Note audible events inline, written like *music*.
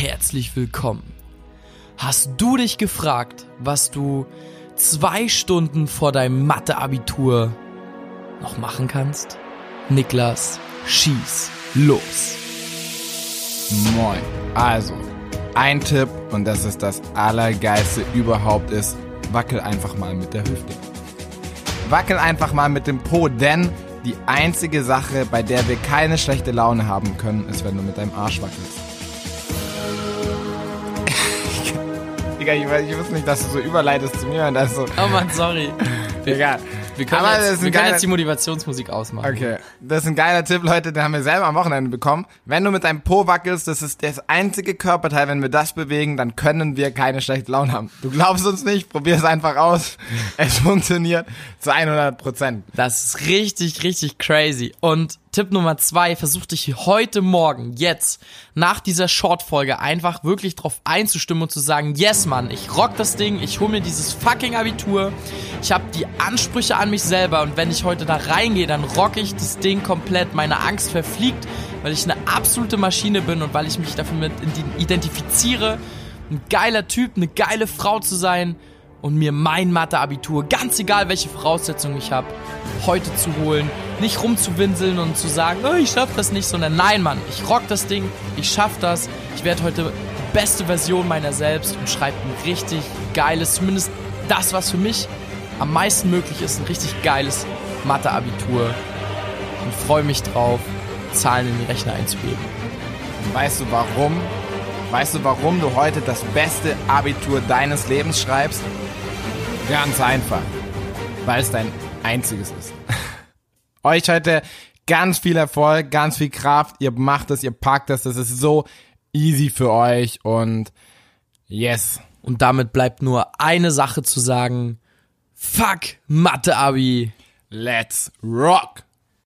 herzlich willkommen. Hast du dich gefragt, was du zwei Stunden vor deinem Mathe-Abitur noch machen kannst? Niklas, schieß los. Moin. Also, ein Tipp und das ist das Allergeilste überhaupt ist, wackel einfach mal mit der Hüfte. Wackel einfach mal mit dem Po, denn die einzige Sache, bei der wir keine schlechte Laune haben können, ist, wenn du mit deinem Arsch wackelst. Digga, ich, weiß- ich wusste nicht, dass du so überleitest zu mir und das so. Oh Mann, sorry. Egal. wir können, Aber jetzt, wir können jetzt die Motivationsmusik ausmachen. Okay, das ist ein geiler Tipp, Leute, den haben wir selber am Wochenende bekommen. Wenn du mit deinem Po wackelst, das ist das einzige Körperteil, wenn wir das bewegen, dann können wir keine schlechte Laune haben. Du glaubst uns nicht, probier es einfach aus. *laughs* Es funktioniert zu 100 Prozent. Das ist richtig, richtig crazy. Und Tipp Nummer zwei, versuch dich heute Morgen, jetzt, nach dieser Short-Folge einfach wirklich drauf einzustimmen und zu sagen, yes, Mann, ich rock das Ding, ich hol mir dieses fucking Abitur, ich habe die Ansprüche an mich selber und wenn ich heute da reingehe, dann rock ich das Ding komplett, meine Angst verfliegt, weil ich eine absolute Maschine bin und weil ich mich dafür mit identifiziere, ein geiler Typ, eine geile Frau zu sein und mir mein Mathe-Abitur, ganz egal welche Voraussetzungen ich habe, heute zu holen. Nicht rumzuwinseln und zu sagen, oh, ich schaff das nicht, sondern nein, Mann, ich rock das Ding, ich schaff das. Ich werde heute die beste Version meiner selbst und schreibe ein richtig geiles, zumindest das, was für mich am meisten möglich ist, ein richtig geiles Mathe-Abitur. Und freue mich drauf, Zahlen in den Rechner einzugeben. Weißt du warum? Weißt du, warum du heute das beste Abitur deines Lebens schreibst? Ganz einfach. Weil es dein einziges ist. *laughs* Euch heute ganz viel Erfolg, ganz viel Kraft. Ihr macht es, ihr packt es. Das ist so easy für euch und yes. Und damit bleibt nur eine Sache zu sagen. Fuck Mathe-Abi. Let's rock!